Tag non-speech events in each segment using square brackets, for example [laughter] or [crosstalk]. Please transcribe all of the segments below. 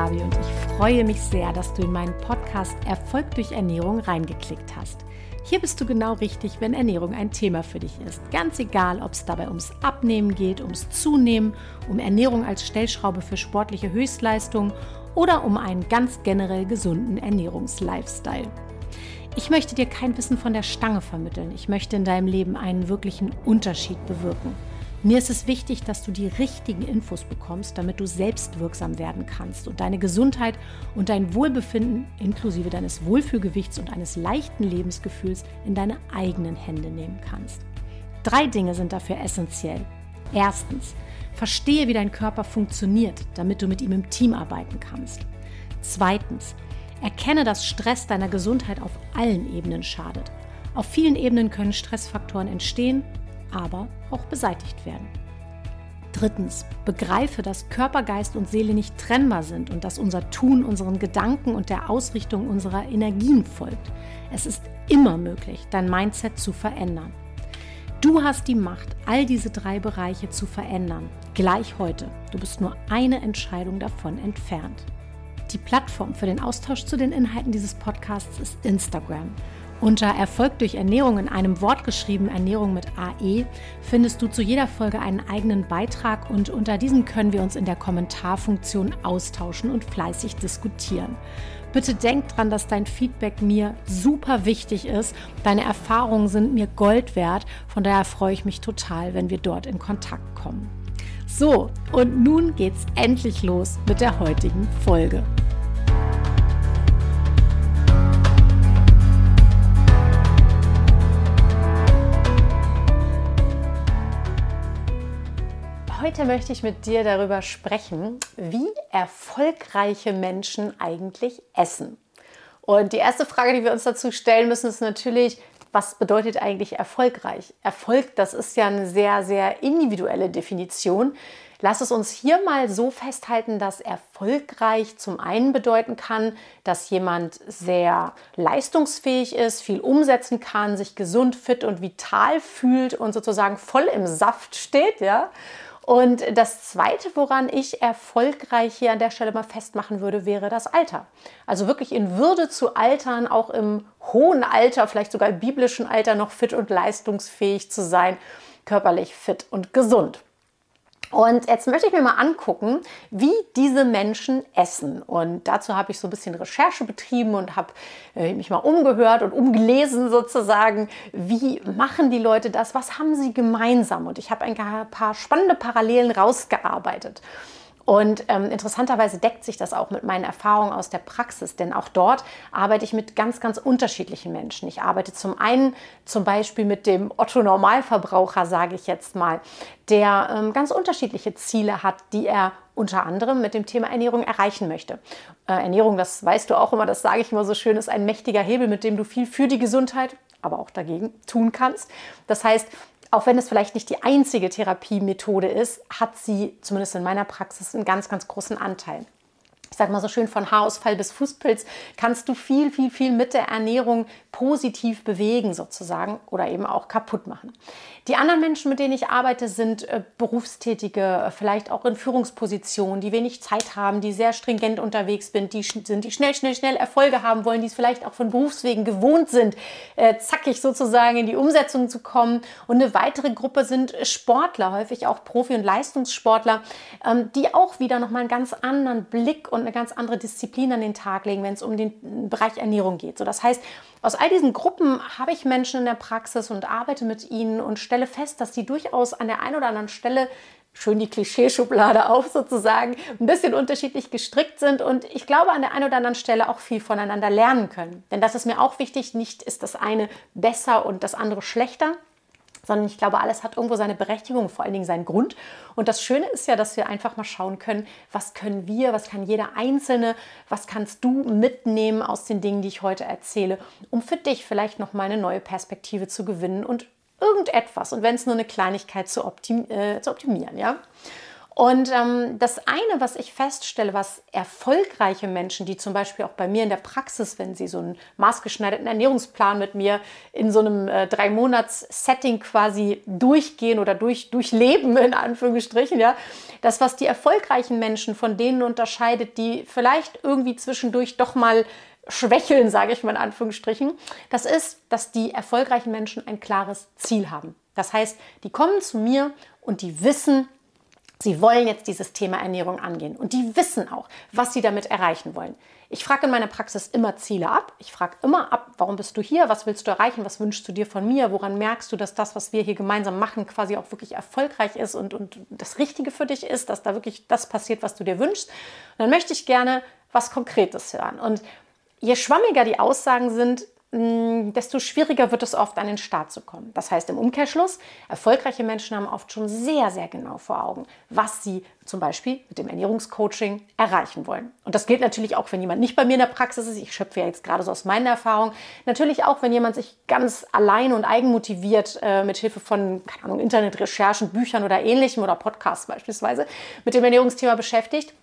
Gabi und ich freue mich sehr, dass du in meinen Podcast Erfolg durch Ernährung reingeklickt hast. Hier bist du genau richtig, wenn Ernährung ein Thema für dich ist. Ganz egal, ob es dabei ums Abnehmen geht, ums Zunehmen, um Ernährung als Stellschraube für sportliche Höchstleistungen oder um einen ganz generell gesunden Ernährungslifestyle. Ich möchte dir kein Wissen von der Stange vermitteln. Ich möchte in deinem Leben einen wirklichen Unterschied bewirken. Mir ist es wichtig, dass du die richtigen Infos bekommst, damit du selbstwirksam werden kannst und deine Gesundheit und dein Wohlbefinden inklusive deines Wohlfühlgewichts und eines leichten Lebensgefühls in deine eigenen Hände nehmen kannst. Drei Dinge sind dafür essentiell. Erstens, verstehe, wie dein Körper funktioniert, damit du mit ihm im Team arbeiten kannst. Zweitens, erkenne, dass Stress deiner Gesundheit auf allen Ebenen schadet. Auf vielen Ebenen können Stressfaktoren entstehen aber auch beseitigt werden. Drittens, begreife, dass Körper, Geist und Seele nicht trennbar sind und dass unser Tun unseren Gedanken und der Ausrichtung unserer Energien folgt. Es ist immer möglich, dein Mindset zu verändern. Du hast die Macht, all diese drei Bereiche zu verändern, gleich heute. Du bist nur eine Entscheidung davon entfernt. Die Plattform für den Austausch zu den Inhalten dieses Podcasts ist Instagram. Unter Erfolg durch Ernährung in einem Wort geschrieben, Ernährung mit AE, findest du zu jeder Folge einen eigenen Beitrag und unter diesem können wir uns in der Kommentarfunktion austauschen und fleißig diskutieren. Bitte denk dran, dass dein Feedback mir super wichtig ist. Deine Erfahrungen sind mir Gold wert. Von daher freue ich mich total, wenn wir dort in Kontakt kommen. So, und nun geht's endlich los mit der heutigen Folge. Heute möchte ich mit dir darüber sprechen, wie erfolgreiche Menschen eigentlich essen. Und die erste Frage, die wir uns dazu stellen müssen, ist natürlich, was bedeutet eigentlich erfolgreich? Erfolg, das ist ja eine sehr, sehr individuelle Definition. Lass es uns hier mal so festhalten, dass erfolgreich zum einen bedeuten kann, dass jemand sehr leistungsfähig ist, viel umsetzen kann, sich gesund, fit und vital fühlt und sozusagen voll im Saft steht, ja. Und das Zweite, woran ich erfolgreich hier an der Stelle mal festmachen würde, wäre das Alter. Also wirklich in Würde zu altern, auch im hohen Alter, vielleicht sogar im biblischen Alter noch fit und leistungsfähig zu sein, körperlich fit und gesund. Und jetzt möchte ich mir mal angucken, wie diese Menschen essen. Und dazu habe ich so ein bisschen Recherche betrieben und habe äh, mich mal umgehört und umgelesen sozusagen, wie machen die Leute das, was haben sie gemeinsam. Und ich habe ein paar spannende Parallelen rausgearbeitet. Und ähm, interessanterweise deckt sich das auch mit meinen Erfahrungen aus der Praxis, denn auch dort arbeite ich mit ganz, ganz unterschiedlichen Menschen. Ich arbeite zum einen zum Beispiel mit dem Otto-Normalverbraucher, sage ich jetzt mal, der ähm, ganz unterschiedliche Ziele hat, die er unter anderem mit dem Thema Ernährung erreichen möchte. Äh, Ernährung, das weißt du auch immer, das sage ich immer so schön, ist ein mächtiger Hebel, mit dem du viel für die Gesundheit, aber auch dagegen tun kannst. Das heißt, auch wenn es vielleicht nicht die einzige Therapiemethode ist, hat sie zumindest in meiner Praxis einen ganz, ganz großen Anteil ich sage mal so schön, von Haarausfall bis Fußpilz, kannst du viel, viel, viel mit der Ernährung positiv bewegen sozusagen oder eben auch kaputt machen. Die anderen Menschen, mit denen ich arbeite, sind äh, Berufstätige, äh, vielleicht auch in Führungspositionen, die wenig Zeit haben, die sehr stringent unterwegs sind, die, sind, die schnell, schnell, schnell Erfolge haben wollen, die es vielleicht auch von Berufswegen gewohnt sind, äh, zackig sozusagen in die Umsetzung zu kommen. Und eine weitere Gruppe sind Sportler, häufig auch Profi- und Leistungssportler, ähm, die auch wieder nochmal einen ganz anderen Blick und eine ganz andere Disziplin an den Tag legen, wenn es um den Bereich Ernährung geht. So, das heißt, aus all diesen Gruppen habe ich Menschen in der Praxis und arbeite mit ihnen und stelle fest, dass sie durchaus an der einen oder anderen Stelle schön die Klischeeschublade auf sozusagen, ein bisschen unterschiedlich gestrickt sind und ich glaube an der einen oder anderen Stelle auch viel voneinander lernen können. Denn das ist mir auch wichtig, nicht ist das eine besser und das andere schlechter, sondern ich glaube, alles hat irgendwo seine Berechtigung, vor allen Dingen seinen Grund. Und das Schöne ist ja, dass wir einfach mal schauen können, was können wir, was kann jeder Einzelne, was kannst du mitnehmen aus den Dingen, die ich heute erzähle, um für dich vielleicht noch mal eine neue Perspektive zu gewinnen und irgendetwas, und wenn es nur eine Kleinigkeit zu, optim äh, zu optimieren, ja. Und ähm, das eine, was ich feststelle, was erfolgreiche Menschen, die zum Beispiel auch bei mir in der Praxis, wenn sie so einen maßgeschneiderten Ernährungsplan mit mir in so einem äh, drei Monats Setting quasi durchgehen oder durch, durchleben in Anführungsstrichen, ja, das was die erfolgreichen Menschen von denen unterscheidet, die vielleicht irgendwie zwischendurch doch mal schwächeln, sage ich mal in Anführungsstrichen, das ist, dass die erfolgreichen Menschen ein klares Ziel haben. Das heißt, die kommen zu mir und die wissen, Sie wollen jetzt dieses Thema Ernährung angehen und die wissen auch, was sie damit erreichen wollen. Ich frage in meiner Praxis immer Ziele ab. Ich frage immer ab, warum bist du hier? Was willst du erreichen? Was wünschst du dir von mir? Woran merkst du, dass das, was wir hier gemeinsam machen, quasi auch wirklich erfolgreich ist und, und das Richtige für dich ist, dass da wirklich das passiert, was du dir wünschst? Und dann möchte ich gerne was Konkretes hören. Und je schwammiger die Aussagen sind, desto schwieriger wird es oft an den Start zu kommen. Das heißt im Umkehrschluss, erfolgreiche Menschen haben oft schon sehr, sehr genau vor Augen, was sie zum Beispiel mit dem Ernährungscoaching erreichen wollen. Und das gilt natürlich auch, wenn jemand nicht bei mir in der Praxis ist. Ich schöpfe ja jetzt gerade so aus meiner Erfahrung. Natürlich auch, wenn jemand sich ganz allein und eigenmotiviert äh, mit Hilfe von, keine Ahnung, Internetrecherchen, Büchern oder ähnlichem oder Podcasts beispielsweise mit dem Ernährungsthema beschäftigt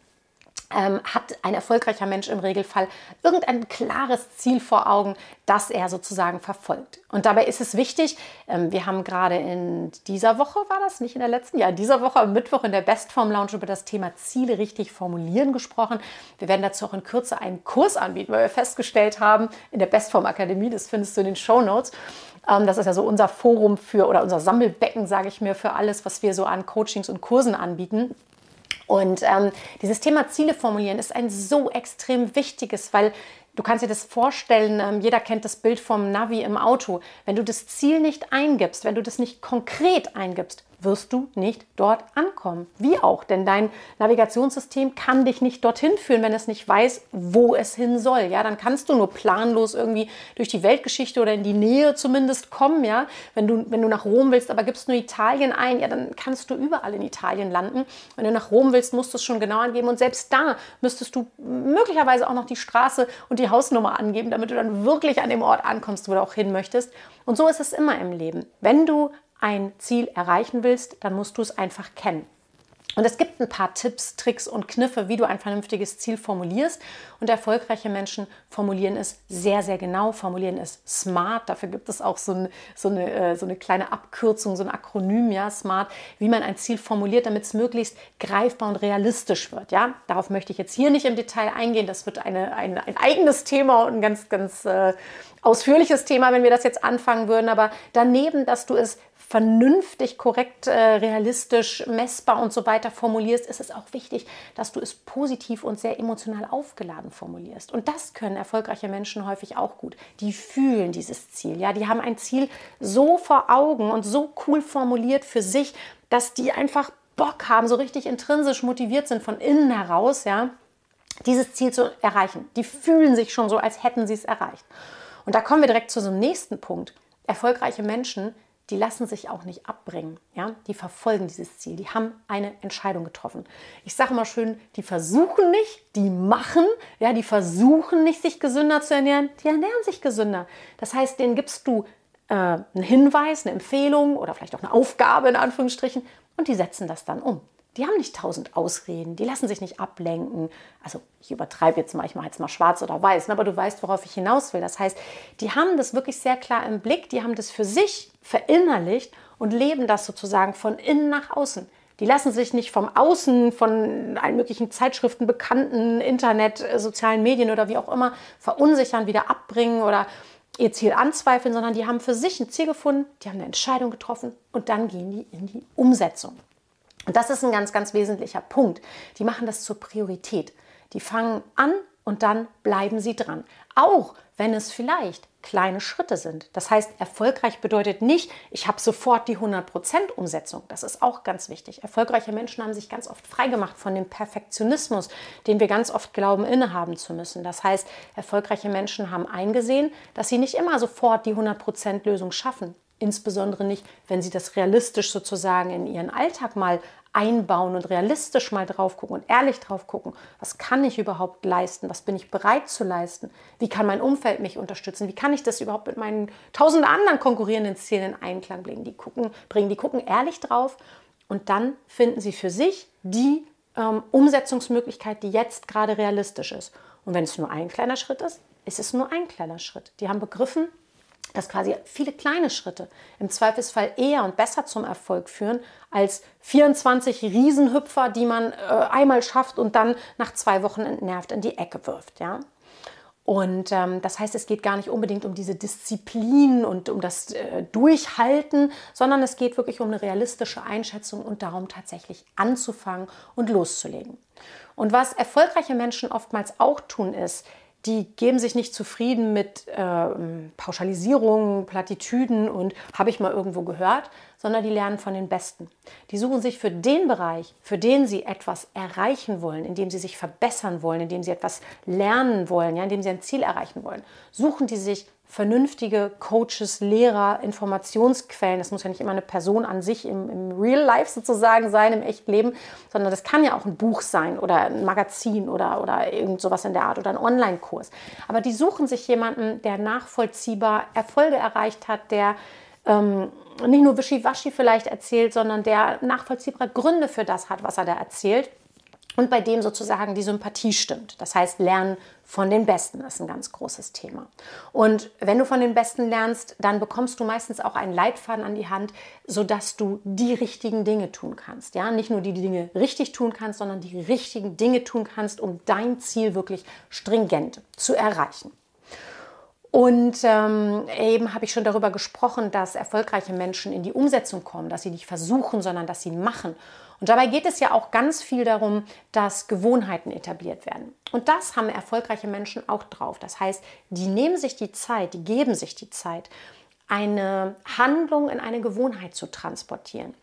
ähm, hat ein erfolgreicher Mensch im Regelfall irgendein klares Ziel vor Augen, das er sozusagen verfolgt. Und dabei ist es wichtig, ähm, wir haben gerade in dieser Woche, war das nicht in der letzten, ja, in dieser Woche am Mittwoch in der Bestform Lounge über das Thema Ziele richtig formulieren gesprochen. Wir werden dazu auch in Kürze einen Kurs anbieten, weil wir festgestellt haben, in der Bestform Akademie, das findest du in den Show Notes, ähm, das ist ja so unser Forum für oder unser Sammelbecken, sage ich mir, für alles, was wir so an Coachings und Kursen anbieten. Und ähm, dieses Thema Ziele formulieren ist ein so extrem wichtiges, weil du kannst dir das vorstellen, ähm, jeder kennt das Bild vom Navi im Auto. Wenn du das Ziel nicht eingibst, wenn du das nicht konkret eingibst, wirst du nicht dort ankommen. Wie auch, denn dein Navigationssystem kann dich nicht dorthin führen, wenn es nicht weiß, wo es hin soll. Ja, dann kannst du nur planlos irgendwie durch die Weltgeschichte oder in die Nähe zumindest kommen. Ja, wenn du, wenn du nach Rom willst, aber gibst nur Italien ein, ja, dann kannst du überall in Italien landen. Wenn du nach Rom willst, musst du es schon genau angeben und selbst da müsstest du möglicherweise auch noch die Straße und die Hausnummer angeben, damit du dann wirklich an dem Ort ankommst, wo du auch hin möchtest. Und so ist es immer im Leben. Wenn du ein Ziel erreichen willst, dann musst du es einfach kennen. Und es gibt ein paar Tipps, Tricks und Kniffe, wie du ein vernünftiges Ziel formulierst. Und erfolgreiche Menschen formulieren es sehr, sehr genau, formulieren es smart. Dafür gibt es auch so, ein, so, eine, äh, so eine kleine Abkürzung, so ein Akronym, ja, smart, wie man ein Ziel formuliert, damit es möglichst greifbar und realistisch wird. Ja, darauf möchte ich jetzt hier nicht im Detail eingehen. Das wird eine, ein, ein eigenes Thema und ein ganz, ganz äh, ausführliches Thema, wenn wir das jetzt anfangen würden. Aber daneben, dass du es vernünftig, korrekt, äh, realistisch, messbar und so weiter formulierst, ist es auch wichtig, dass du es positiv und sehr emotional aufgeladen formulierst. Und das können erfolgreiche Menschen häufig auch gut. Die fühlen dieses Ziel. Ja, die haben ein Ziel so vor Augen und so cool formuliert für sich, dass die einfach Bock haben, so richtig intrinsisch motiviert sind von innen heraus, ja, dieses Ziel zu erreichen. Die fühlen sich schon so, als hätten sie es erreicht. Und da kommen wir direkt zu so einem nächsten Punkt. Erfolgreiche Menschen die lassen sich auch nicht abbringen. Ja? Die verfolgen dieses Ziel. Die haben eine Entscheidung getroffen. Ich sage mal schön, die versuchen nicht, die machen. Ja, die versuchen nicht, sich gesünder zu ernähren. Die ernähren sich gesünder. Das heißt, denen gibst du äh, einen Hinweis, eine Empfehlung oder vielleicht auch eine Aufgabe in Anführungsstrichen und die setzen das dann um die haben nicht tausend Ausreden, die lassen sich nicht ablenken. Also ich übertreibe jetzt mal, ich mache jetzt mal schwarz oder weiß, ne, aber du weißt, worauf ich hinaus will. Das heißt, die haben das wirklich sehr klar im Blick, die haben das für sich verinnerlicht und leben das sozusagen von innen nach außen. Die lassen sich nicht vom Außen, von allen möglichen Zeitschriften, Bekannten, Internet, äh, sozialen Medien oder wie auch immer verunsichern, wieder abbringen oder ihr Ziel anzweifeln, sondern die haben für sich ein Ziel gefunden, die haben eine Entscheidung getroffen und dann gehen die in die Umsetzung. Und das ist ein ganz, ganz wesentlicher Punkt. Die machen das zur Priorität. Die fangen an und dann bleiben sie dran. Auch wenn es vielleicht kleine Schritte sind. Das heißt, erfolgreich bedeutet nicht, ich habe sofort die 100% Umsetzung. Das ist auch ganz wichtig. Erfolgreiche Menschen haben sich ganz oft freigemacht von dem Perfektionismus, den wir ganz oft glauben, innehaben zu müssen. Das heißt, erfolgreiche Menschen haben eingesehen, dass sie nicht immer sofort die 100% Lösung schaffen. Insbesondere nicht, wenn sie das realistisch sozusagen in ihren Alltag mal einbauen und realistisch mal drauf gucken und ehrlich drauf gucken, was kann ich überhaupt leisten, was bin ich bereit zu leisten, wie kann mein Umfeld mich unterstützen, wie kann ich das überhaupt mit meinen tausend anderen konkurrierenden Zielen in Einklang bringen. Die gucken, bringen, die gucken ehrlich drauf und dann finden sie für sich die ähm, Umsetzungsmöglichkeit, die jetzt gerade realistisch ist. Und wenn es nur ein kleiner Schritt ist, ist es nur ein kleiner Schritt. Die haben begriffen, dass quasi viele kleine Schritte im Zweifelsfall eher und besser zum Erfolg führen als 24 Riesenhüpfer, die man äh, einmal schafft und dann nach zwei Wochen entnervt in die Ecke wirft. Ja? Und ähm, das heißt, es geht gar nicht unbedingt um diese Disziplin und um das äh, Durchhalten, sondern es geht wirklich um eine realistische Einschätzung und darum tatsächlich anzufangen und loszulegen. Und was erfolgreiche Menschen oftmals auch tun, ist, die geben sich nicht zufrieden mit äh, Pauschalisierungen, Plattitüden und habe ich mal irgendwo gehört, sondern die lernen von den Besten. Die suchen sich für den Bereich, für den sie etwas erreichen wollen, in dem sie sich verbessern wollen, in dem sie etwas lernen wollen, ja, in dem sie ein Ziel erreichen wollen, suchen die sich vernünftige Coaches, Lehrer, Informationsquellen. Das muss ja nicht immer eine Person an sich im, im, Real Life sozusagen sein, im echten Leben, sondern das kann ja auch ein Buch sein oder ein Magazin oder, oder irgend sowas in der Art oder ein Online-Kurs. Aber die suchen sich jemanden, der nachvollziehbar Erfolge erreicht hat, der ähm, nicht nur wischiwaschi vielleicht erzählt, sondern der nachvollziehbare Gründe für das hat, was er da erzählt und bei dem sozusagen die Sympathie stimmt. Das heißt, Lernen von den Besten ist ein ganz großes Thema. Und wenn du von den Besten lernst, dann bekommst du meistens auch einen Leitfaden an die Hand, sodass du die richtigen Dinge tun kannst. Ja, nicht nur die Dinge richtig tun kannst, sondern die richtigen Dinge tun kannst, um dein Ziel wirklich stringent zu erreichen. Und ähm, eben habe ich schon darüber gesprochen, dass erfolgreiche Menschen in die Umsetzung kommen, dass sie nicht versuchen, sondern dass sie machen. Und dabei geht es ja auch ganz viel darum, dass Gewohnheiten etabliert werden. Und das haben erfolgreiche Menschen auch drauf. Das heißt, die nehmen sich die Zeit, die geben sich die Zeit, eine Handlung in eine Gewohnheit zu transportieren.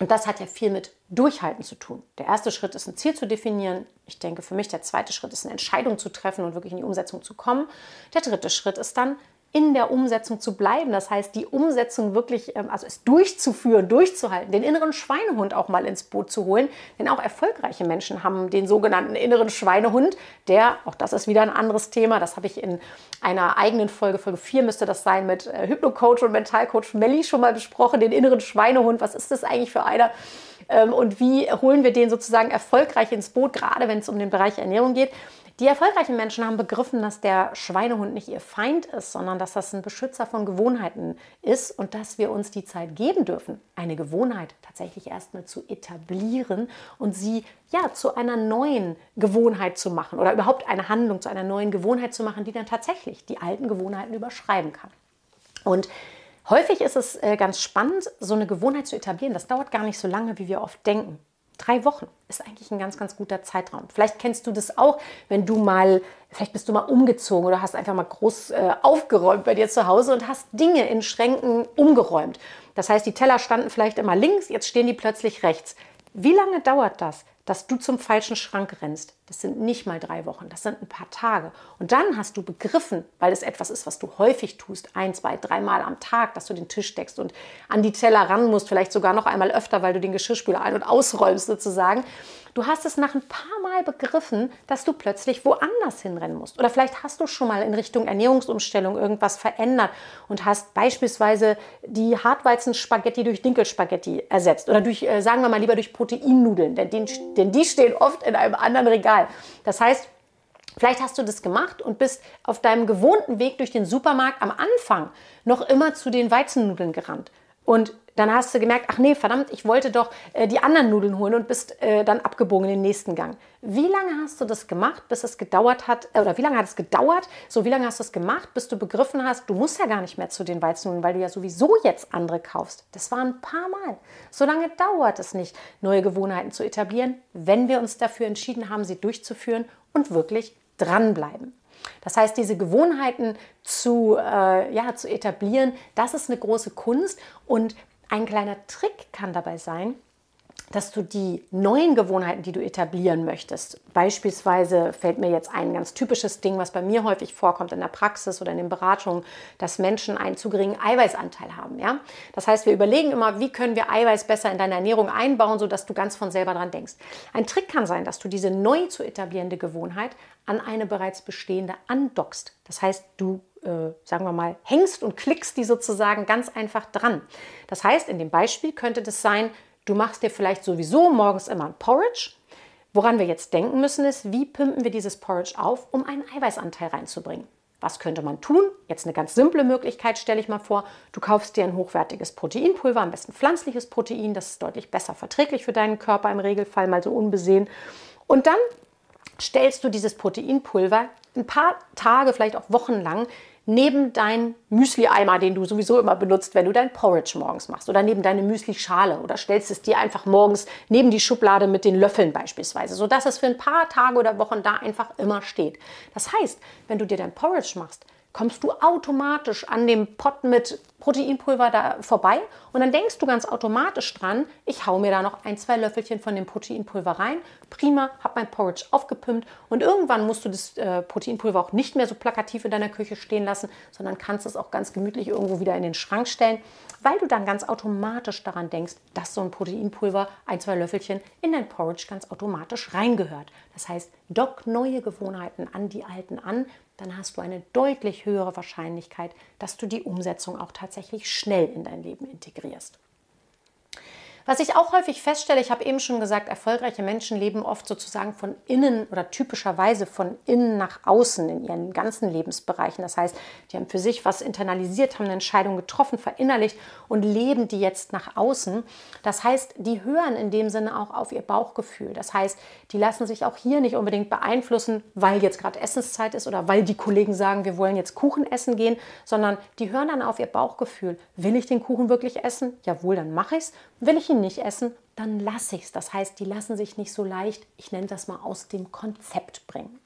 Und das hat ja viel mit Durchhalten zu tun. Der erste Schritt ist ein Ziel zu definieren. Ich denke für mich, der zweite Schritt ist eine Entscheidung zu treffen und wirklich in die Umsetzung zu kommen. Der dritte Schritt ist dann in der Umsetzung zu bleiben. Das heißt, die Umsetzung wirklich, ähm, also es durchzuführen, durchzuhalten, den inneren Schweinehund auch mal ins Boot zu holen. Denn auch erfolgreiche Menschen haben den sogenannten inneren Schweinehund, der, auch das ist wieder ein anderes Thema, das habe ich in einer eigenen Folge, Folge 4 müsste das sein, mit äh, Hypnocoach und Mentalcoach Melli schon mal besprochen, den inneren Schweinehund. Was ist das eigentlich für einer? Ähm, und wie holen wir den sozusagen erfolgreich ins Boot, gerade wenn es um den Bereich Ernährung geht? Die erfolgreichen Menschen haben begriffen, dass der Schweinehund nicht ihr Feind ist, sondern dass das ein Beschützer von Gewohnheiten ist und dass wir uns die Zeit geben dürfen, eine Gewohnheit tatsächlich erstmal zu etablieren und sie ja zu einer neuen Gewohnheit zu machen oder überhaupt eine Handlung zu einer neuen Gewohnheit zu machen, die dann tatsächlich die alten Gewohnheiten überschreiben kann. Und häufig ist es äh, ganz spannend, so eine Gewohnheit zu etablieren. Das dauert gar nicht so lange, wie wir oft denken. Drei Wochen ist eigentlich ein ganz, ganz guter Zeitraum. Vielleicht kennst du das auch, wenn du mal, vielleicht bist du mal umgezogen oder hast einfach mal groß äh, aufgeräumt bei dir zu Hause und hast Dinge in Schränken umgeräumt. Das heißt, die Teller standen vielleicht immer links, jetzt stehen die plötzlich rechts. Wie lange dauert das? Dass du zum falschen Schrank rennst. Das sind nicht mal drei Wochen, das sind ein paar Tage. Und dann hast du begriffen, weil es etwas ist, was du häufig tust, ein, zwei, dreimal am Tag, dass du den Tisch deckst und an die Teller ran musst, vielleicht sogar noch einmal öfter, weil du den Geschirrspüler ein- und ausräumst sozusagen. Du hast es nach ein paar Mal begriffen, dass du plötzlich woanders hinrennen musst. Oder vielleicht hast du schon mal in Richtung Ernährungsumstellung irgendwas verändert und hast beispielsweise die Hartweizen-Spaghetti durch Dinkelspaghetti ersetzt. Oder durch, äh, sagen wir mal lieber durch Proteinnudeln, denn, den, denn die stehen oft in einem anderen Regal. Das heißt, Vielleicht hast du das gemacht und bist auf deinem gewohnten Weg durch den Supermarkt am Anfang noch immer zu den Weizennudeln gerannt. Und dann hast du gemerkt, ach nee, verdammt, ich wollte doch äh, die anderen Nudeln holen und bist äh, dann abgebogen in den nächsten Gang. Wie lange hast du das gemacht, bis es gedauert hat, äh, oder wie lange hat es gedauert? So, wie lange hast du es gemacht, bis du begriffen hast, du musst ja gar nicht mehr zu den Weizennudeln, weil du ja sowieso jetzt andere kaufst. Das war ein paar Mal. So lange dauert es nicht, neue Gewohnheiten zu etablieren, wenn wir uns dafür entschieden haben, sie durchzuführen und wirklich dranbleiben. Das heißt, diese Gewohnheiten zu, äh, ja, zu etablieren, das ist eine große Kunst und ein kleiner Trick kann dabei sein, dass du die neuen Gewohnheiten, die du etablieren möchtest, beispielsweise fällt mir jetzt ein ganz typisches Ding, was bei mir häufig vorkommt in der Praxis oder in den Beratungen, dass Menschen einen zu geringen Eiweißanteil haben. Ja? Das heißt, wir überlegen immer, wie können wir Eiweiß besser in deine Ernährung einbauen, sodass du ganz von selber dran denkst. Ein Trick kann sein, dass du diese neu zu etablierende Gewohnheit an eine bereits bestehende andockst. Das heißt, du äh, sagen wir mal, hängst und klickst die sozusagen ganz einfach dran. Das heißt, in dem Beispiel könnte das sein, du machst dir vielleicht sowieso morgens immer ein Porridge. Woran wir jetzt denken müssen, ist, wie pimpen wir dieses Porridge auf, um einen Eiweißanteil reinzubringen. Was könnte man tun? Jetzt eine ganz simple Möglichkeit stelle ich mal vor. Du kaufst dir ein hochwertiges Proteinpulver, am besten pflanzliches Protein, das ist deutlich besser verträglich für deinen Körper im Regelfall, mal so unbesehen. Und dann stellst du dieses Proteinpulver ein paar Tage, vielleicht auch Wochen lang neben deinen Müsli-Eimer, den du sowieso immer benutzt, wenn du dein Porridge morgens machst, oder neben deine Müsli-Schale oder stellst es dir einfach morgens neben die Schublade mit den Löffeln beispielsweise, sodass es für ein paar Tage oder Wochen da einfach immer steht. Das heißt, wenn du dir dein Porridge machst, kommst du automatisch an dem Pot mit Proteinpulver da vorbei und dann denkst du ganz automatisch dran, ich hau mir da noch ein, zwei Löffelchen von dem Proteinpulver rein. Prima, hab mein Porridge aufgepimpt und irgendwann musst du das äh, Proteinpulver auch nicht mehr so plakativ in deiner Küche stehen lassen, sondern kannst es auch ganz gemütlich irgendwo wieder in den Schrank stellen, weil du dann ganz automatisch daran denkst, dass so ein Proteinpulver, ein, zwei Löffelchen in dein Porridge ganz automatisch reingehört. Das heißt, dock neue Gewohnheiten an die alten an, dann hast du eine deutlich höhere Wahrscheinlichkeit, dass du die Umsetzung auch tatsächlich schnell in dein Leben integrierst. Was ich auch häufig feststelle, ich habe eben schon gesagt, erfolgreiche Menschen leben oft sozusagen von innen oder typischerweise von innen nach außen in ihren ganzen Lebensbereichen. Das heißt, die haben für sich was internalisiert, haben eine Entscheidung getroffen, verinnerlicht und leben die jetzt nach außen. Das heißt, die hören in dem Sinne auch auf ihr Bauchgefühl. Das heißt, die lassen sich auch hier nicht unbedingt beeinflussen, weil jetzt gerade Essenszeit ist oder weil die Kollegen sagen, wir wollen jetzt Kuchen essen gehen, sondern die hören dann auf ihr Bauchgefühl. Will ich den Kuchen wirklich essen? Jawohl, dann mache ich es. Will ich ihn nicht essen, dann lasse ich es. Das heißt, die lassen sich nicht so leicht, ich nenne das mal, aus dem Konzept bringen.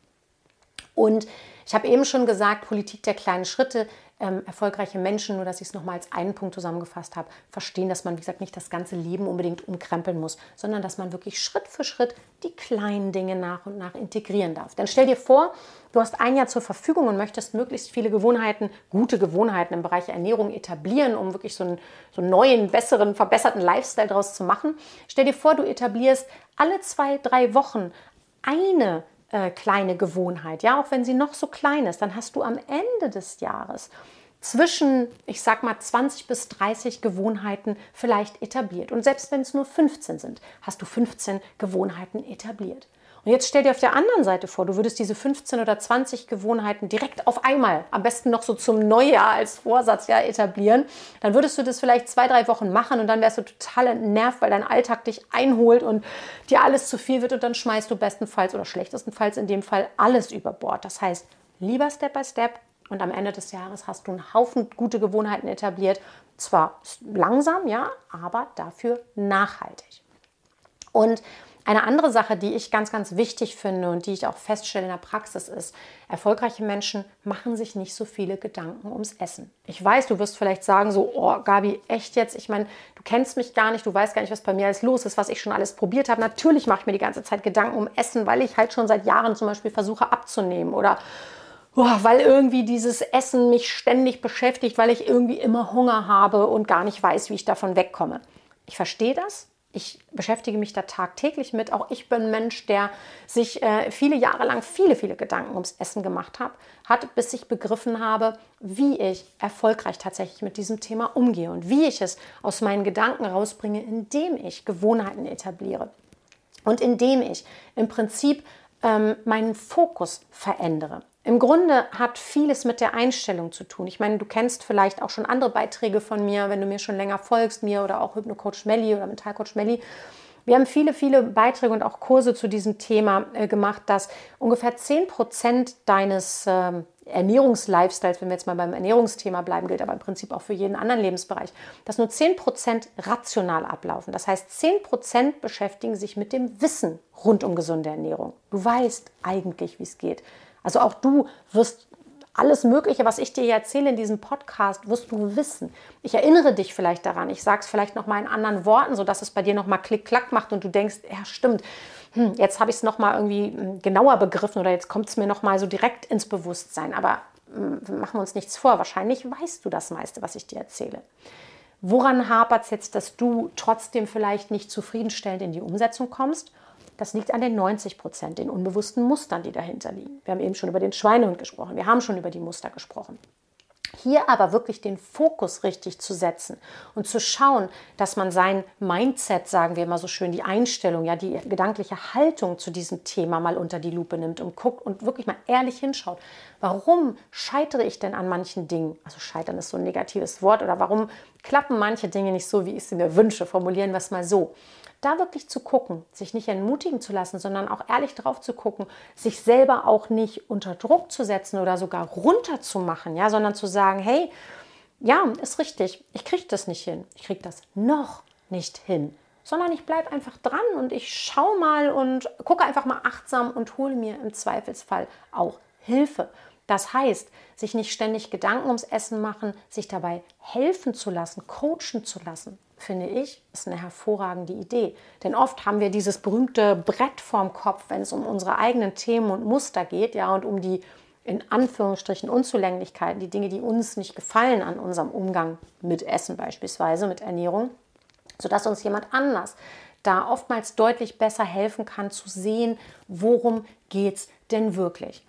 Und ich habe eben schon gesagt, Politik der kleinen Schritte, ähm, erfolgreiche Menschen, nur dass ich es nochmal als einen Punkt zusammengefasst habe, verstehen, dass man, wie gesagt, nicht das ganze Leben unbedingt umkrempeln muss, sondern dass man wirklich Schritt für Schritt die kleinen Dinge nach und nach integrieren darf. Dann stell dir vor, du hast ein Jahr zur Verfügung und möchtest möglichst viele Gewohnheiten, gute Gewohnheiten im Bereich Ernährung etablieren, um wirklich so einen, so einen neuen, besseren, verbesserten Lifestyle daraus zu machen. Stell dir vor, du etablierst alle zwei, drei Wochen eine äh, kleine Gewohnheit, ja, auch wenn sie noch so klein ist, dann hast du am Ende des Jahres zwischen, ich sag mal, 20 bis 30 Gewohnheiten vielleicht etabliert. Und selbst wenn es nur 15 sind, hast du 15 Gewohnheiten etabliert. Und jetzt stell dir auf der anderen Seite vor, du würdest diese 15 oder 20 Gewohnheiten direkt auf einmal, am besten noch so zum Neujahr als Vorsatz ja, etablieren. Dann würdest du das vielleicht zwei, drei Wochen machen und dann wärst du total entnervt, weil dein Alltag dich einholt und dir alles zu viel wird und dann schmeißt du bestenfalls oder schlechtestenfalls in dem Fall alles über Bord. Das heißt, lieber Step by Step, und am Ende des Jahres hast du einen Haufen gute Gewohnheiten etabliert. Zwar langsam, ja, aber dafür nachhaltig. Und eine andere Sache, die ich ganz, ganz wichtig finde und die ich auch feststelle in der Praxis ist, erfolgreiche Menschen machen sich nicht so viele Gedanken ums Essen. Ich weiß, du wirst vielleicht sagen, so, oh Gabi, echt jetzt? Ich meine, du kennst mich gar nicht, du weißt gar nicht, was bei mir alles los ist, was ich schon alles probiert habe. Natürlich mache ich mir die ganze Zeit Gedanken um Essen, weil ich halt schon seit Jahren zum Beispiel versuche abzunehmen oder oh, weil irgendwie dieses Essen mich ständig beschäftigt, weil ich irgendwie immer Hunger habe und gar nicht weiß, wie ich davon wegkomme. Ich verstehe das, ich beschäftige mich da tagtäglich mit. Auch ich bin ein Mensch, der sich äh, viele Jahre lang viele, viele Gedanken ums Essen gemacht hat, hat, bis ich begriffen habe, wie ich erfolgreich tatsächlich mit diesem Thema umgehe und wie ich es aus meinen Gedanken rausbringe, indem ich Gewohnheiten etabliere und indem ich im Prinzip ähm, meinen Fokus verändere. Im Grunde hat vieles mit der Einstellung zu tun. Ich meine, du kennst vielleicht auch schon andere Beiträge von mir, wenn du mir schon länger folgst, mir oder auch Hypnocoach Melli oder Mentalcoach Melli. Wir haben viele, viele Beiträge und auch Kurse zu diesem Thema äh, gemacht, dass ungefähr 10 Prozent deines äh, Ernährungslifestyles, wenn wir jetzt mal beim Ernährungsthema bleiben, gilt aber im Prinzip auch für jeden anderen Lebensbereich, dass nur 10 Prozent rational ablaufen. Das heißt, 10 Prozent beschäftigen sich mit dem Wissen rund um gesunde Ernährung. Du weißt eigentlich, wie es geht. Also auch du wirst alles Mögliche, was ich dir erzähle in diesem Podcast, wirst du wissen. Ich erinnere dich vielleicht daran. Ich sage es vielleicht noch mal in anderen Worten, sodass es bei dir noch mal Klick-Klack macht und du denkst, ja stimmt, hm, jetzt habe ich es noch mal irgendwie hm, genauer begriffen oder jetzt kommt es mir noch mal so direkt ins Bewusstsein. Aber hm, machen wir uns nichts vor. Wahrscheinlich weißt du das meiste, was ich dir erzähle. Woran hapert es jetzt, dass du trotzdem vielleicht nicht zufriedenstellend in die Umsetzung kommst? Das liegt an den 90 Prozent, den unbewussten Mustern, die dahinter liegen. Wir haben eben schon über den Schweinehund gesprochen. Wir haben schon über die Muster gesprochen. Hier aber wirklich den Fokus richtig zu setzen und zu schauen, dass man sein Mindset, sagen wir immer so schön, die Einstellung, ja, die gedankliche Haltung zu diesem Thema mal unter die Lupe nimmt und guckt und wirklich mal ehrlich hinschaut. Warum scheitere ich denn an manchen Dingen? Also scheitern ist so ein negatives Wort oder warum klappen manche Dinge nicht so, wie ich sie mir wünsche? Formulieren wir es mal so da wirklich zu gucken, sich nicht entmutigen zu lassen, sondern auch ehrlich drauf zu gucken, sich selber auch nicht unter Druck zu setzen oder sogar runterzumachen, ja, sondern zu sagen, hey, ja, ist richtig, ich kriege das nicht hin, ich kriege das noch nicht hin, sondern ich bleibe einfach dran und ich schaue mal und gucke einfach mal achtsam und hole mir im Zweifelsfall auch Hilfe. Das heißt, sich nicht ständig Gedanken ums Essen machen, sich dabei helfen zu lassen, coachen zu lassen, finde ich, ist eine hervorragende Idee. Denn oft haben wir dieses berühmte Brett vorm Kopf, wenn es um unsere eigenen Themen und Muster geht, ja, und um die in Anführungsstrichen Unzulänglichkeiten, die Dinge, die uns nicht gefallen an unserem Umgang mit Essen beispielsweise, mit Ernährung, sodass uns jemand anders da oftmals deutlich besser helfen kann zu sehen, worum geht es denn wirklich.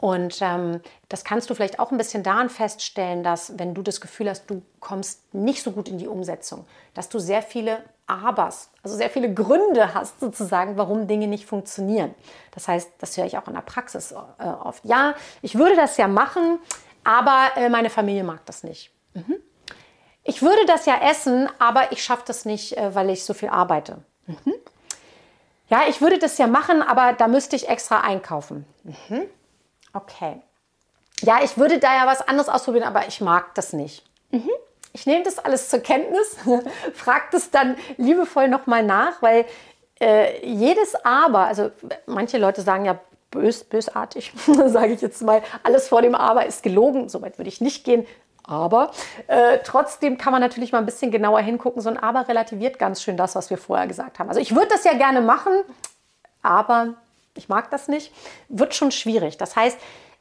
Und ähm, das kannst du vielleicht auch ein bisschen daran feststellen, dass wenn du das Gefühl hast, du kommst nicht so gut in die Umsetzung, dass du sehr viele Abers, also sehr viele Gründe hast sozusagen, warum Dinge nicht funktionieren. Das heißt, das höre ich auch in der Praxis äh, oft. Ja, ich würde das ja machen, aber äh, meine Familie mag das nicht. Mhm. Ich würde das ja essen, aber ich schaffe das nicht, äh, weil ich so viel arbeite. Mhm. Ja, ich würde das ja machen, aber da müsste ich extra einkaufen. Mhm. Okay. Ja, ich würde da ja was anderes ausprobieren, aber ich mag das nicht. Mhm. Ich nehme das alles zur Kenntnis, [laughs] frage das dann liebevoll nochmal nach, weil äh, jedes Aber, also manche Leute sagen ja bös, bösartig, [laughs] sage ich jetzt mal, alles vor dem Aber ist gelogen, soweit würde ich nicht gehen. Aber äh, trotzdem kann man natürlich mal ein bisschen genauer hingucken. So ein Aber relativiert ganz schön das, was wir vorher gesagt haben. Also ich würde das ja gerne machen, aber ich mag das nicht, wird schon schwierig. Das heißt,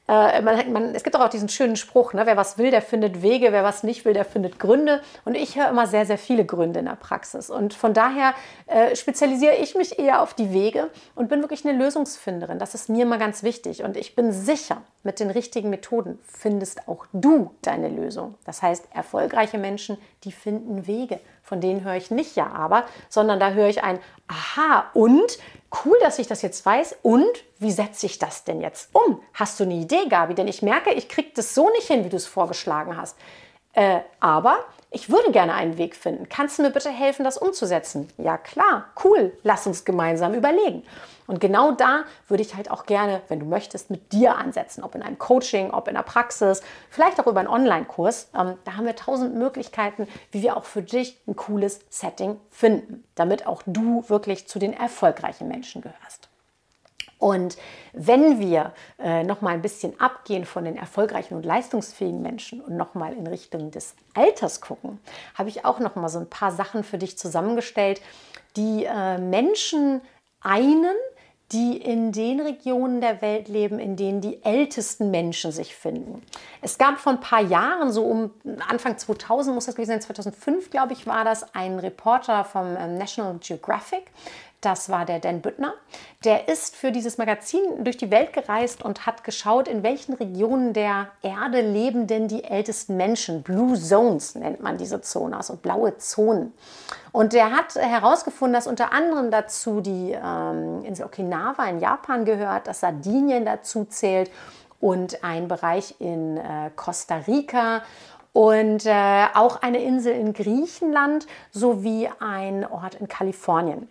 äh, man, man, es gibt auch diesen schönen Spruch, ne? wer was will, der findet Wege, wer was nicht will, der findet Gründe. Und ich höre immer sehr, sehr viele Gründe in der Praxis. Und von daher äh, spezialisiere ich mich eher auf die Wege und bin wirklich eine Lösungsfinderin. Das ist mir immer ganz wichtig. Und ich bin sicher, mit den richtigen Methoden findest auch du deine Lösung. Das heißt, erfolgreiche Menschen, die finden Wege. Von denen höre ich nicht ja aber, sondern da höre ich ein Aha und cool, dass ich das jetzt weiß. Und wie setze ich das denn jetzt um? Hast du eine Idee, Gabi? Denn ich merke, ich kriege das so nicht hin, wie du es vorgeschlagen hast. Äh, aber ich würde gerne einen Weg finden. Kannst du mir bitte helfen, das umzusetzen? Ja klar, cool, lass uns gemeinsam überlegen. Und genau da würde ich halt auch gerne, wenn du möchtest, mit dir ansetzen, ob in einem Coaching, ob in der Praxis, vielleicht auch über einen Online-Kurs. Ähm, da haben wir tausend Möglichkeiten, wie wir auch für dich ein cooles Setting finden, damit auch du wirklich zu den erfolgreichen Menschen gehörst. Und wenn wir äh, noch mal ein bisschen abgehen von den erfolgreichen und leistungsfähigen Menschen und noch mal in Richtung des Alters gucken, habe ich auch noch mal so ein paar Sachen für dich zusammengestellt, die äh, Menschen einen, die in den Regionen der Welt leben, in denen die ältesten Menschen sich finden. Es gab vor ein paar Jahren, so um Anfang 2000 muss das gewesen sein, 2005 glaube ich war das, ein Reporter vom ähm, National Geographic, das war der Dan Büttner. Der ist für dieses Magazin durch die Welt gereist und hat geschaut, in welchen Regionen der Erde leben denn die ältesten Menschen. Blue Zones nennt man diese Zonen, also blaue Zonen. Und der hat herausgefunden, dass unter anderem dazu die ähm, Insel Okinawa in Japan gehört, dass Sardinien dazu zählt und ein Bereich in äh, Costa Rica und äh, auch eine Insel in Griechenland sowie ein Ort in Kalifornien.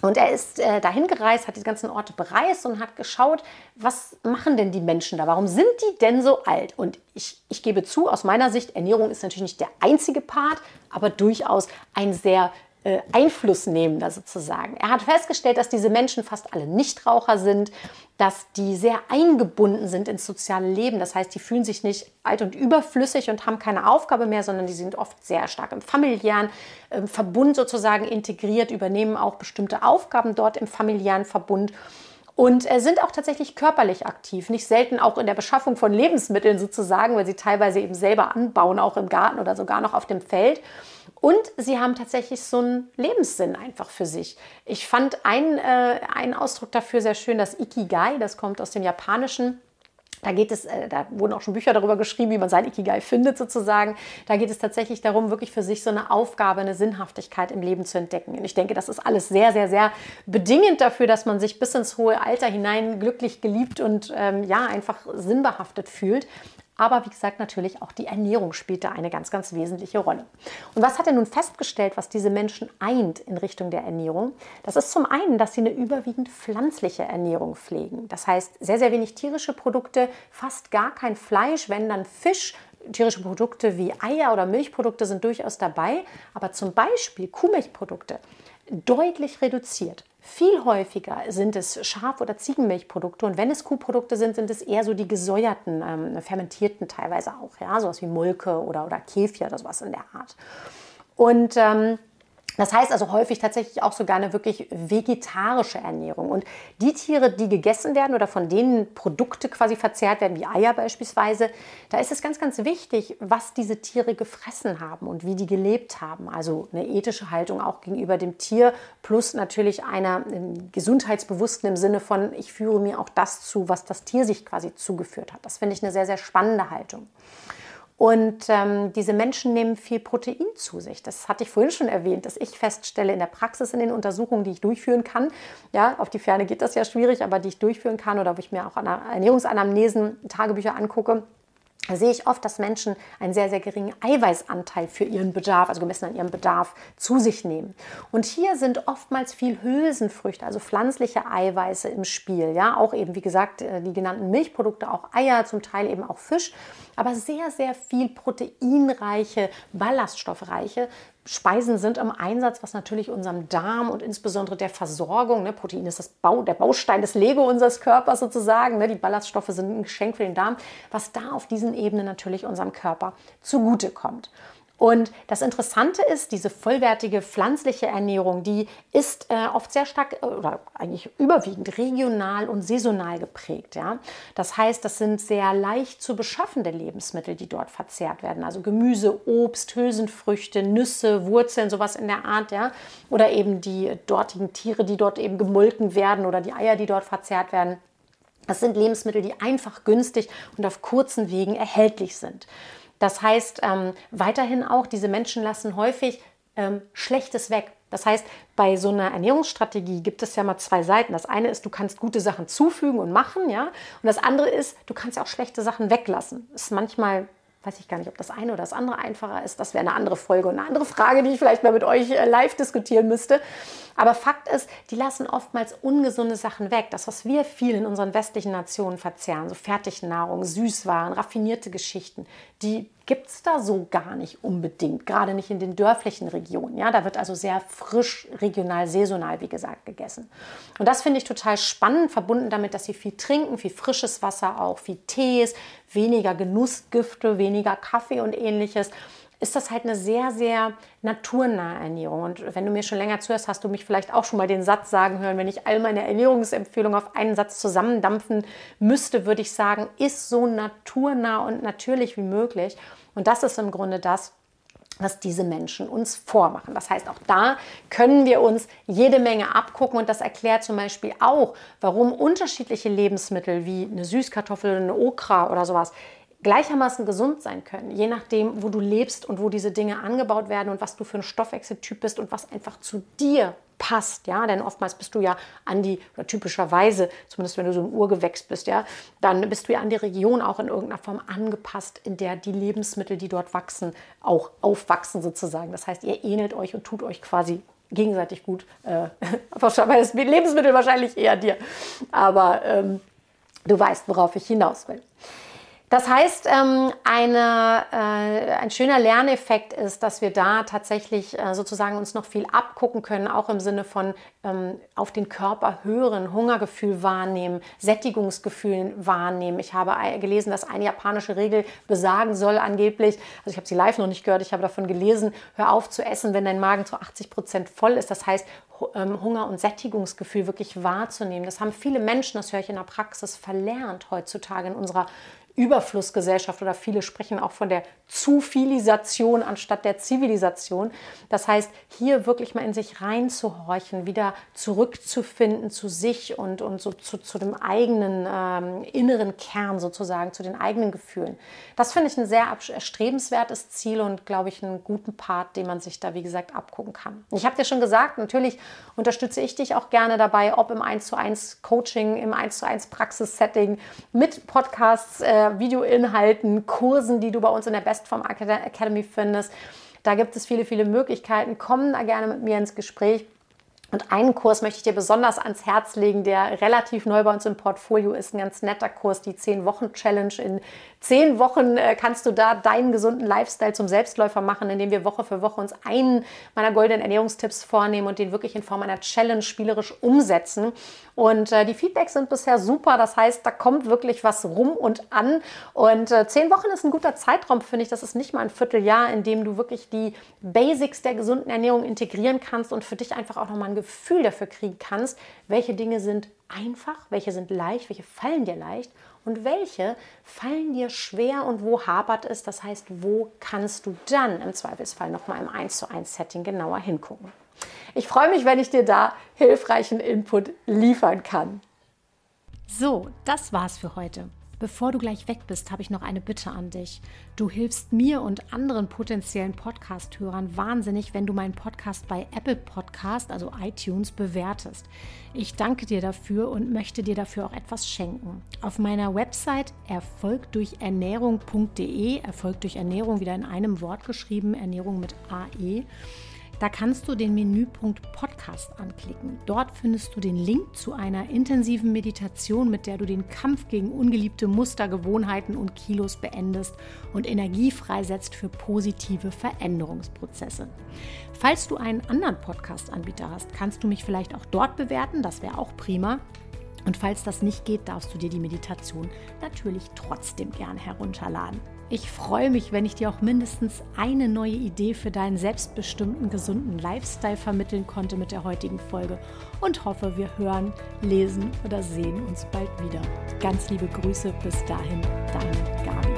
Und er ist äh, dahin gereist, hat die ganzen Orte bereist und hat geschaut, was machen denn die Menschen da? Warum sind die denn so alt? Und ich, ich gebe zu, aus meiner Sicht, Ernährung ist natürlich nicht der einzige Part, aber durchaus ein sehr äh, Einflussnehmender sozusagen. Er hat festgestellt, dass diese Menschen fast alle Nichtraucher sind, dass die sehr eingebunden sind ins soziale Leben. Das heißt, die fühlen sich nicht alt und überflüssig und haben keine Aufgabe mehr, sondern die sind oft sehr stark im familiären äh, Verbund sozusagen integriert, übernehmen auch bestimmte Aufgaben dort im familiären Verbund und äh, sind auch tatsächlich körperlich aktiv, nicht selten auch in der Beschaffung von Lebensmitteln sozusagen, weil sie teilweise eben selber anbauen, auch im Garten oder sogar noch auf dem Feld. Und sie haben tatsächlich so einen Lebenssinn einfach für sich. Ich fand einen, äh, einen Ausdruck dafür sehr schön, das Ikigai, das kommt aus dem Japanischen. Da geht es, äh, da wurden auch schon Bücher darüber geschrieben, wie man sein Ikigai findet sozusagen. Da geht es tatsächlich darum, wirklich für sich so eine Aufgabe, eine Sinnhaftigkeit im Leben zu entdecken. Und ich denke, das ist alles sehr, sehr, sehr bedingend dafür, dass man sich bis ins hohe Alter hinein glücklich, geliebt und ähm, ja, einfach sinnbehaftet fühlt. Aber wie gesagt, natürlich auch die Ernährung spielt da eine ganz, ganz wesentliche Rolle. Und was hat er nun festgestellt, was diese Menschen eint in Richtung der Ernährung? Das ist zum einen, dass sie eine überwiegend pflanzliche Ernährung pflegen. Das heißt, sehr, sehr wenig tierische Produkte, fast gar kein Fleisch, wenn dann Fisch, tierische Produkte wie Eier oder Milchprodukte sind durchaus dabei, aber zum Beispiel Kuhmilchprodukte deutlich reduziert. Viel häufiger sind es Schaf- oder Ziegenmilchprodukte und wenn es Kuhprodukte sind, sind es eher so die gesäuerten, ähm, fermentierten teilweise auch, ja, sowas wie Molke oder, oder Kefir oder sowas in der Art. Und ähm, das heißt also häufig tatsächlich auch sogar eine wirklich vegetarische Ernährung. Und die Tiere, die gegessen werden oder von denen Produkte quasi verzehrt werden, wie Eier beispielsweise, da ist es ganz, ganz wichtig, was diese Tiere gefressen haben und wie die gelebt haben. Also eine ethische Haltung auch gegenüber dem Tier plus natürlich einer ähm, gesundheitsbewussten im Sinne von, ich führe mir auch das zu, was das Tier sich quasi zugeführt hat. Das finde ich eine sehr, sehr spannende Haltung. Und ähm, diese Menschen nehmen viel Protein zu sich. Das hatte ich vorhin schon erwähnt, dass ich feststelle in der Praxis, in den Untersuchungen, die ich durchführen kann. Ja, auf die Ferne geht das ja schwierig, aber die ich durchführen kann oder wo ich mir auch Ernährungsanamnesen, Tagebücher angucke, da sehe ich oft, dass Menschen einen sehr, sehr geringen Eiweißanteil für ihren Bedarf, also gemessen an ihrem Bedarf, zu sich nehmen. Und hier sind oftmals viel Hülsenfrüchte, also pflanzliche Eiweiße im Spiel. Ja, auch eben, wie gesagt, äh, die genannten Milchprodukte, auch Eier, zum Teil eben auch Fisch, aber sehr, sehr viel proteinreiche, ballaststoffreiche Speisen sind im Einsatz, was natürlich unserem Darm und insbesondere der Versorgung, ne, Protein ist das Bau, der Baustein des Lego unseres Körpers sozusagen, ne, die Ballaststoffe sind ein Geschenk für den Darm, was da auf diesen Ebenen natürlich unserem Körper zugutekommt. Und das Interessante ist, diese vollwertige pflanzliche Ernährung, die ist äh, oft sehr stark äh, oder eigentlich überwiegend regional und saisonal geprägt. Ja? Das heißt, das sind sehr leicht zu beschaffende Lebensmittel, die dort verzehrt werden. Also Gemüse, Obst, Hülsenfrüchte, Nüsse, Wurzeln, sowas in der Art. Ja? Oder eben die dortigen Tiere, die dort eben gemolken werden oder die Eier, die dort verzehrt werden. Das sind Lebensmittel, die einfach günstig und auf kurzen Wegen erhältlich sind. Das heißt, ähm, weiterhin auch, diese Menschen lassen häufig ähm, Schlechtes weg. Das heißt, bei so einer Ernährungsstrategie gibt es ja mal zwei Seiten. Das eine ist, du kannst gute Sachen zufügen und machen, ja. Und das andere ist, du kannst ja auch schlechte Sachen weglassen. Ist manchmal weiß ich gar nicht, ob das eine oder das andere einfacher ist. Das wäre eine andere Folge und eine andere Frage, die ich vielleicht mal mit euch äh, live diskutieren müsste. Aber Fakt ist, die lassen oftmals ungesunde Sachen weg. Das, was wir viel in unseren westlichen Nationen verzehren, so Fertignahrung, Süßwaren, raffinierte Geschichten, die gibt es da so gar nicht unbedingt, gerade nicht in den dörflichen Regionen. Ja, da wird also sehr frisch, regional, saisonal, wie gesagt, gegessen. Und das finde ich total spannend, verbunden damit, dass sie viel trinken, viel frisches Wasser auch, viel Tees, weniger Genussgifte, weniger Kaffee und ähnliches ist das halt eine sehr, sehr naturnahe Ernährung. Und wenn du mir schon länger zuhörst, hast du mich vielleicht auch schon mal den Satz sagen hören, wenn ich all meine Ernährungsempfehlungen auf einen Satz zusammendampfen müsste, würde ich sagen, ist so naturnah und natürlich wie möglich. Und das ist im Grunde das, was diese Menschen uns vormachen. Das heißt, auch da können wir uns jede Menge abgucken und das erklärt zum Beispiel auch, warum unterschiedliche Lebensmittel wie eine Süßkartoffel, eine Okra oder sowas gleichermaßen gesund sein können, je nachdem, wo du lebst und wo diese Dinge angebaut werden und was du für ein Stoffwechseltyp bist und was einfach zu dir passt, ja, denn oftmals bist du ja an die, oder typischerweise, zumindest wenn du so ein Urgewächs bist, ja, dann bist du ja an die Region auch in irgendeiner Form angepasst, in der die Lebensmittel, die dort wachsen, auch aufwachsen sozusagen. Das heißt, ihr ähnelt euch und tut euch quasi gegenseitig gut. Äh, [laughs] das Lebensmittel wahrscheinlich eher dir, aber ähm, du weißt, worauf ich hinaus will. Das heißt, ähm, eine, äh, ein schöner Lerneffekt ist, dass wir da tatsächlich äh, sozusagen uns noch viel abgucken können, auch im Sinne von ähm, auf den Körper hören, Hungergefühl wahrnehmen, Sättigungsgefühl wahrnehmen. Ich habe gelesen, dass eine japanische Regel besagen soll angeblich, also ich habe sie live noch nicht gehört, ich habe davon gelesen, hör auf zu essen, wenn dein Magen zu 80 Prozent voll ist. Das heißt, ähm, Hunger- und Sättigungsgefühl wirklich wahrzunehmen. Das haben viele Menschen, das höre ich in der Praxis, verlernt heutzutage in unserer Überflussgesellschaft oder viele sprechen auch von der Zufilisation anstatt der Zivilisation. Das heißt, hier wirklich mal in sich reinzuhorchen, wieder zurückzufinden zu sich und, und so zu, zu dem eigenen ähm, inneren Kern sozusagen, zu den eigenen Gefühlen. Das finde ich ein sehr erstrebenswertes Ziel und glaube ich einen guten Part, den man sich da, wie gesagt, abgucken kann. Ich habe dir schon gesagt, natürlich unterstütze ich dich auch gerne dabei, ob im 1 zu 1 Coaching, im 1 zu 1 Praxissetting, mit Podcasts, äh, Videoinhalten, Kursen, die du bei uns in der Bestform Academy findest. Da gibt es viele, viele Möglichkeiten. Komm da gerne mit mir ins Gespräch. Und einen Kurs möchte ich dir besonders ans Herz legen, der relativ neu bei uns im Portfolio ist. Ein ganz netter Kurs, die 10-Wochen-Challenge. In zehn Wochen äh, kannst du da deinen gesunden Lifestyle zum Selbstläufer machen, indem wir Woche für Woche uns einen meiner goldenen Ernährungstipps vornehmen und den wirklich in Form einer Challenge spielerisch umsetzen. Und äh, die Feedbacks sind bisher super. Das heißt, da kommt wirklich was rum und an. Und äh, zehn Wochen ist ein guter Zeitraum, finde ich. Das ist nicht mal ein Vierteljahr, in dem du wirklich die Basics der gesunden Ernährung integrieren kannst und für dich einfach auch nochmal ein Gefühl dafür kriegen kannst, welche Dinge sind einfach, welche sind leicht, welche fallen dir leicht und welche fallen dir schwer und wo hapert es. Das heißt, wo kannst du dann im Zweifelsfall nochmal im 1 zu 1 Setting genauer hingucken. Ich freue mich, wenn ich dir da hilfreichen Input liefern kann. So, das war's für heute. Bevor du gleich weg bist, habe ich noch eine Bitte an dich. Du hilfst mir und anderen potenziellen Podcast-Hörern wahnsinnig, wenn du meinen Podcast bei Apple Podcast, also iTunes, bewertest. Ich danke dir dafür und möchte dir dafür auch etwas schenken. Auf meiner Website erfolgdurchernährung.de, Erfolg durch Ernährung wieder in einem Wort geschrieben, Ernährung mit AE da kannst du den Menüpunkt Podcast anklicken. Dort findest du den Link zu einer intensiven Meditation, mit der du den Kampf gegen ungeliebte Muster, Gewohnheiten und Kilos beendest und Energie freisetzt für positive Veränderungsprozesse. Falls du einen anderen Podcast-Anbieter hast, kannst du mich vielleicht auch dort bewerten. Das wäre auch prima. Und falls das nicht geht, darfst du dir die Meditation natürlich trotzdem gern herunterladen. Ich freue mich, wenn ich dir auch mindestens eine neue Idee für deinen selbstbestimmten, gesunden Lifestyle vermitteln konnte mit der heutigen Folge und hoffe, wir hören, lesen oder sehen uns bald wieder. Ganz liebe Grüße, bis dahin, deine Gabi.